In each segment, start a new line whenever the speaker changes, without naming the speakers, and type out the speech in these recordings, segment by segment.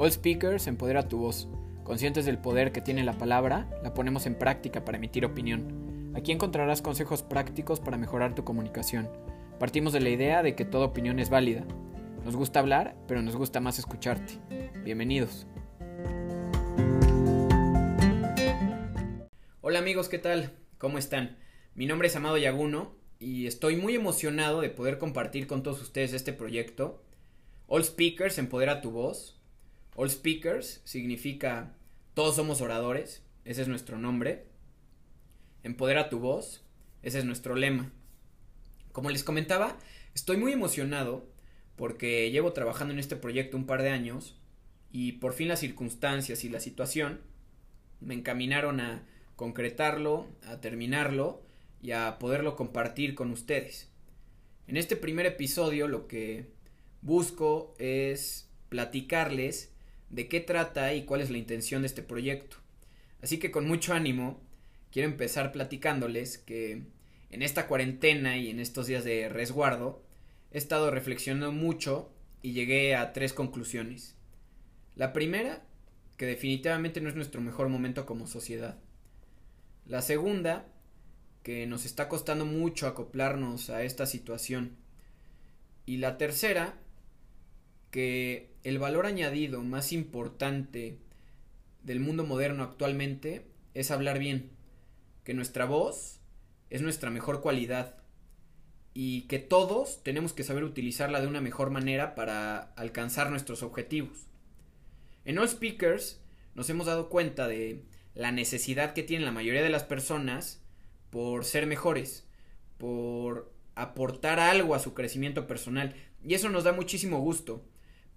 All Speakers empodera tu voz. Conscientes del poder que tiene la palabra, la ponemos en práctica para emitir opinión. Aquí encontrarás consejos prácticos para mejorar tu comunicación. Partimos de la idea de que toda opinión es válida. Nos gusta hablar, pero nos gusta más escucharte. Bienvenidos. Hola amigos, ¿qué tal? ¿Cómo están? Mi nombre es Amado Yaguno y estoy muy emocionado de poder compartir con todos ustedes este proyecto. All Speakers empodera tu voz. All Speakers significa todos somos oradores, ese es nuestro nombre. Empodera tu voz, ese es nuestro lema. Como les comentaba, estoy muy emocionado porque llevo trabajando en este proyecto un par de años y por fin las circunstancias y la situación me encaminaron a concretarlo, a terminarlo y a poderlo compartir con ustedes. En este primer episodio lo que busco es platicarles de qué trata y cuál es la intención de este proyecto. Así que con mucho ánimo quiero empezar platicándoles que en esta cuarentena y en estos días de resguardo he estado reflexionando mucho y llegué a tres conclusiones. La primera, que definitivamente no es nuestro mejor momento como sociedad. La segunda, que nos está costando mucho acoplarnos a esta situación. Y la tercera, que el valor añadido más importante del mundo moderno actualmente es hablar bien, que nuestra voz es nuestra mejor cualidad y que todos tenemos que saber utilizarla de una mejor manera para alcanzar nuestros objetivos. En All Speakers nos hemos dado cuenta de la necesidad que tienen la mayoría de las personas por ser mejores, por aportar algo a su crecimiento personal. Y eso nos da muchísimo gusto.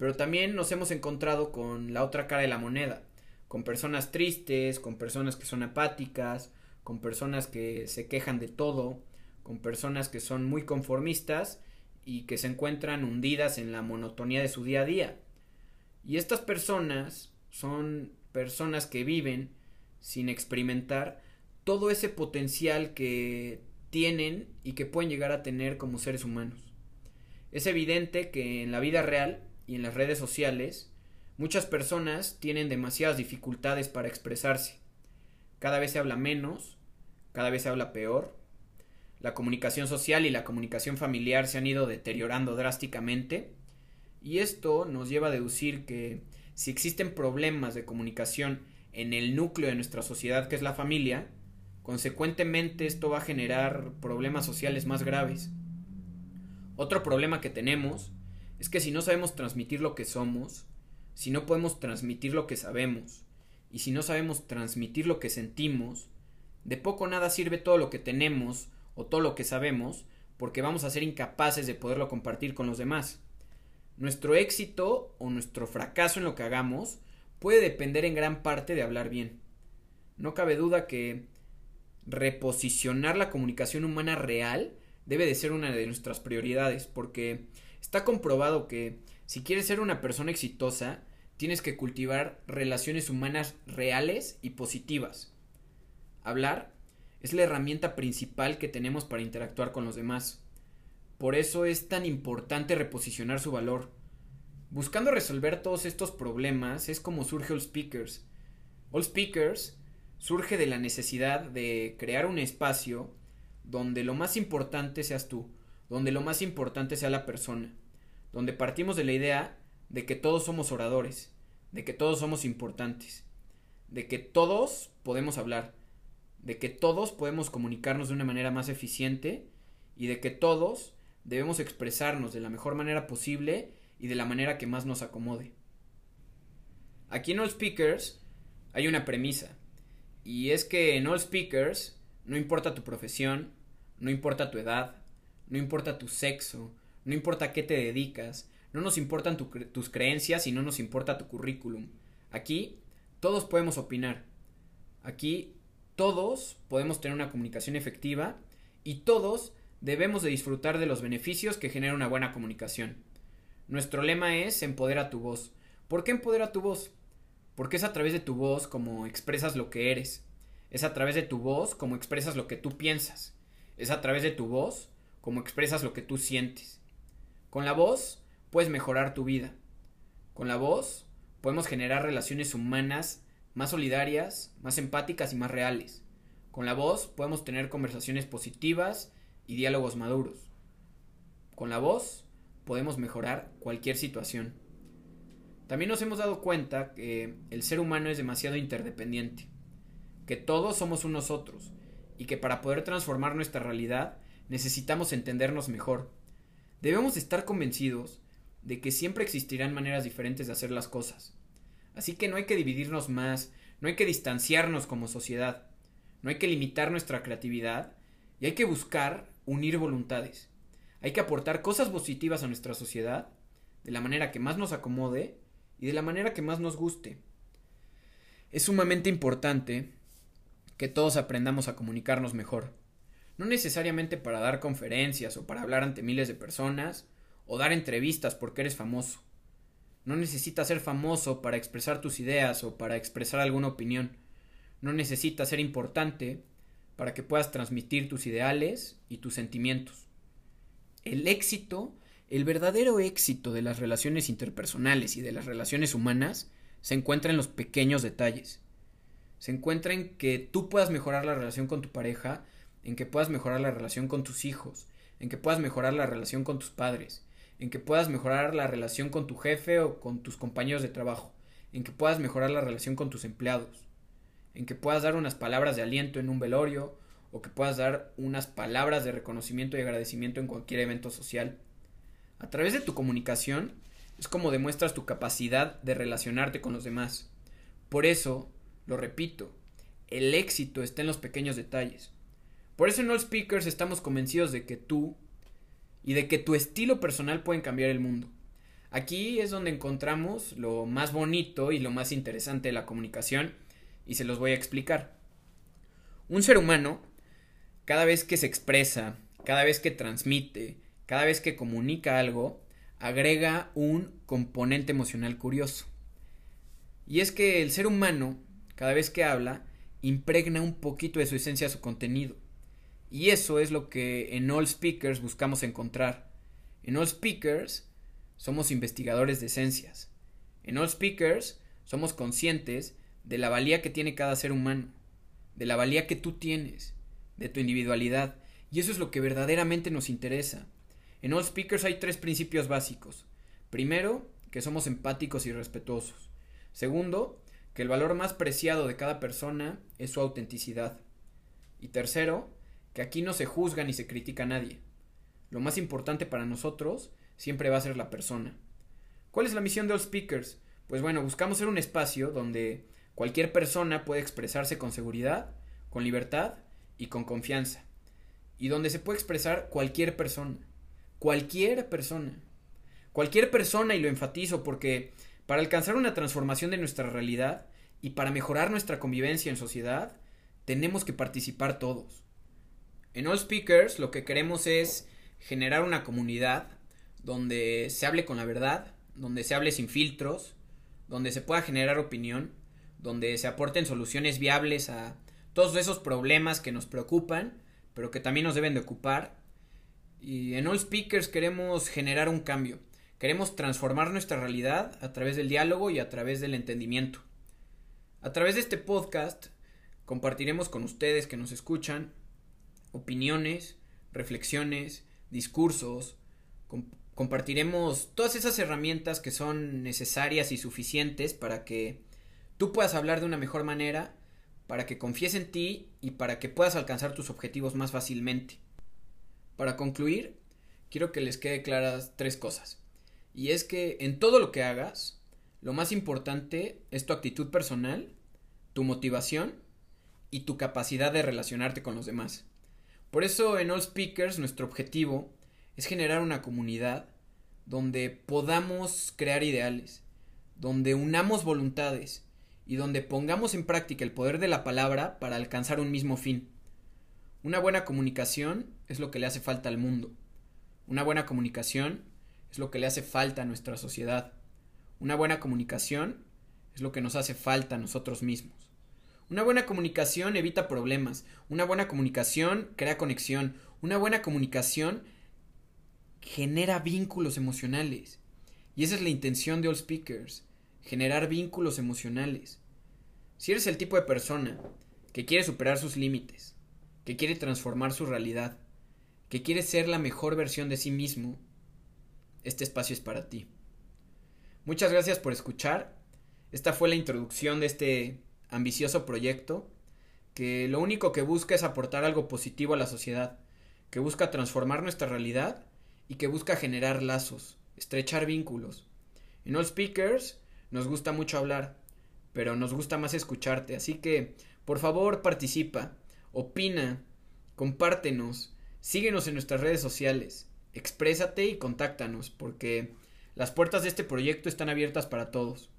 Pero también nos hemos encontrado con la otra cara de la moneda, con personas tristes, con personas que son apáticas, con personas que se quejan de todo, con personas que son muy conformistas y que se encuentran hundidas en la monotonía de su día a día. Y estas personas son personas que viven sin experimentar todo ese potencial que tienen y que pueden llegar a tener como seres humanos. Es evidente que en la vida real y en las redes sociales muchas personas tienen demasiadas dificultades para expresarse. Cada vez se habla menos, cada vez se habla peor. La comunicación social y la comunicación familiar se han ido deteriorando drásticamente y esto nos lleva a deducir que si existen problemas de comunicación en el núcleo de nuestra sociedad que es la familia, Consecuentemente esto va a generar problemas sociales más graves. Otro problema que tenemos es que si no sabemos transmitir lo que somos, si no podemos transmitir lo que sabemos, y si no sabemos transmitir lo que sentimos, de poco nada sirve todo lo que tenemos o todo lo que sabemos, porque vamos a ser incapaces de poderlo compartir con los demás. Nuestro éxito o nuestro fracaso en lo que hagamos puede depender en gran parte de hablar bien. No cabe duda que reposicionar la comunicación humana real debe de ser una de nuestras prioridades porque está comprobado que si quieres ser una persona exitosa tienes que cultivar relaciones humanas reales y positivas. Hablar es la herramienta principal que tenemos para interactuar con los demás. Por eso es tan importante reposicionar su valor. Buscando resolver todos estos problemas es como surge All Speakers. All Speakers surge de la necesidad de crear un espacio donde lo más importante seas tú, donde lo más importante sea la persona, donde partimos de la idea de que todos somos oradores, de que todos somos importantes, de que todos podemos hablar, de que todos podemos comunicarnos de una manera más eficiente y de que todos debemos expresarnos de la mejor manera posible y de la manera que más nos acomode. Aquí en All Speakers hay una premisa, y es que en All Speakers no importa tu profesión, no importa tu edad, no importa tu sexo, no importa qué te dedicas, no nos importan tus creencias y no nos importa tu currículum. Aquí todos podemos opinar. Aquí todos podemos tener una comunicación efectiva y todos debemos de disfrutar de los beneficios que genera una buena comunicación. Nuestro lema es empodera tu voz. ¿Por qué empodera tu voz? Porque es a través de tu voz como expresas lo que eres. Es a través de tu voz como expresas lo que tú piensas. Es a través de tu voz como expresas lo que tú sientes. Con la voz puedes mejorar tu vida. Con la voz podemos generar relaciones humanas más solidarias, más empáticas y más reales. Con la voz podemos tener conversaciones positivas y diálogos maduros. Con la voz podemos mejorar cualquier situación. También nos hemos dado cuenta que el ser humano es demasiado interdependiente, que todos somos unos otros y que para poder transformar nuestra realidad necesitamos entendernos mejor. Debemos estar convencidos de que siempre existirán maneras diferentes de hacer las cosas. Así que no hay que dividirnos más, no hay que distanciarnos como sociedad, no hay que limitar nuestra creatividad y hay que buscar unir voluntades. Hay que aportar cosas positivas a nuestra sociedad de la manera que más nos acomode y de la manera que más nos guste. Es sumamente importante que todos aprendamos a comunicarnos mejor. No necesariamente para dar conferencias o para hablar ante miles de personas o dar entrevistas porque eres famoso. No necesitas ser famoso para expresar tus ideas o para expresar alguna opinión. No necesitas ser importante para que puedas transmitir tus ideales y tus sentimientos. El éxito el verdadero éxito de las relaciones interpersonales y de las relaciones humanas se encuentra en los pequeños detalles. Se encuentra en que tú puedas mejorar la relación con tu pareja, en que puedas mejorar la relación con tus hijos, en que puedas mejorar la relación con tus padres, en que puedas mejorar la relación con tu jefe o con tus compañeros de trabajo, en que puedas mejorar la relación con tus empleados, en que puedas dar unas palabras de aliento en un velorio o que puedas dar unas palabras de reconocimiento y agradecimiento en cualquier evento social. A través de tu comunicación es como demuestras tu capacidad de relacionarte con los demás. Por eso, lo repito, el éxito está en los pequeños detalles. Por eso en All Speakers estamos convencidos de que tú y de que tu estilo personal pueden cambiar el mundo. Aquí es donde encontramos lo más bonito y lo más interesante de la comunicación y se los voy a explicar. Un ser humano, cada vez que se expresa, cada vez que transmite, cada vez que comunica algo, agrega un componente emocional curioso. Y es que el ser humano, cada vez que habla, impregna un poquito de su esencia a su contenido. Y eso es lo que en All Speakers buscamos encontrar. En All Speakers somos investigadores de esencias. En All Speakers somos conscientes de la valía que tiene cada ser humano, de la valía que tú tienes, de tu individualidad. Y eso es lo que verdaderamente nos interesa. En All Speakers hay tres principios básicos. Primero, que somos empáticos y respetuosos. Segundo, que el valor más preciado de cada persona es su autenticidad. Y tercero, que aquí no se juzga ni se critica a nadie. Lo más importante para nosotros siempre va a ser la persona. ¿Cuál es la misión de All Speakers? Pues bueno, buscamos ser un espacio donde cualquier persona puede expresarse con seguridad, con libertad y con confianza. Y donde se puede expresar cualquier persona. Cualquier persona. Cualquier persona, y lo enfatizo porque para alcanzar una transformación de nuestra realidad y para mejorar nuestra convivencia en sociedad, tenemos que participar todos. En All Speakers lo que queremos es generar una comunidad donde se hable con la verdad, donde se hable sin filtros, donde se pueda generar opinión, donde se aporten soluciones viables a todos esos problemas que nos preocupan, pero que también nos deben de ocupar y en All Speakers queremos generar un cambio. Queremos transformar nuestra realidad a través del diálogo y a través del entendimiento. A través de este podcast compartiremos con ustedes que nos escuchan opiniones, reflexiones, discursos, compartiremos todas esas herramientas que son necesarias y suficientes para que tú puedas hablar de una mejor manera, para que confíes en ti y para que puedas alcanzar tus objetivos más fácilmente. Para concluir, quiero que les quede claras tres cosas. Y es que en todo lo que hagas, lo más importante es tu actitud personal, tu motivación y tu capacidad de relacionarte con los demás. Por eso en All Speakers nuestro objetivo es generar una comunidad donde podamos crear ideales, donde unamos voluntades y donde pongamos en práctica el poder de la palabra para alcanzar un mismo fin. Una buena comunicación es lo que le hace falta al mundo. Una buena comunicación es lo que le hace falta a nuestra sociedad. Una buena comunicación es lo que nos hace falta a nosotros mismos. Una buena comunicación evita problemas. Una buena comunicación crea conexión. Una buena comunicación genera vínculos emocionales. Y esa es la intención de All Speakers. generar vínculos emocionales. Si eres el tipo de persona que quiere superar sus límites, que quiere transformar su realidad, que quiere ser la mejor versión de sí mismo, este espacio es para ti. Muchas gracias por escuchar. Esta fue la introducción de este ambicioso proyecto que lo único que busca es aportar algo positivo a la sociedad, que busca transformar nuestra realidad y que busca generar lazos, estrechar vínculos. En All Speakers nos gusta mucho hablar, pero nos gusta más escucharte, así que por favor participa, opina, compártenos, síguenos en nuestras redes sociales, exprésate y contáctanos, porque las puertas de este proyecto están abiertas para todos.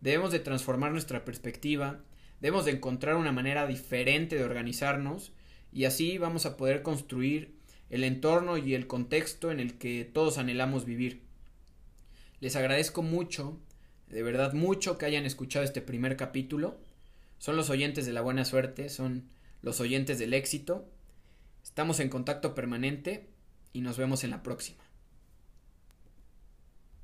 Debemos de transformar nuestra perspectiva, debemos de encontrar una manera diferente de organizarnos y así vamos a poder construir el entorno y el contexto en el que todos anhelamos vivir. Les agradezco mucho, de verdad mucho que hayan escuchado este primer capítulo. Son los oyentes de la buena suerte, son los oyentes del éxito. Estamos en contacto permanente y nos vemos en la próxima.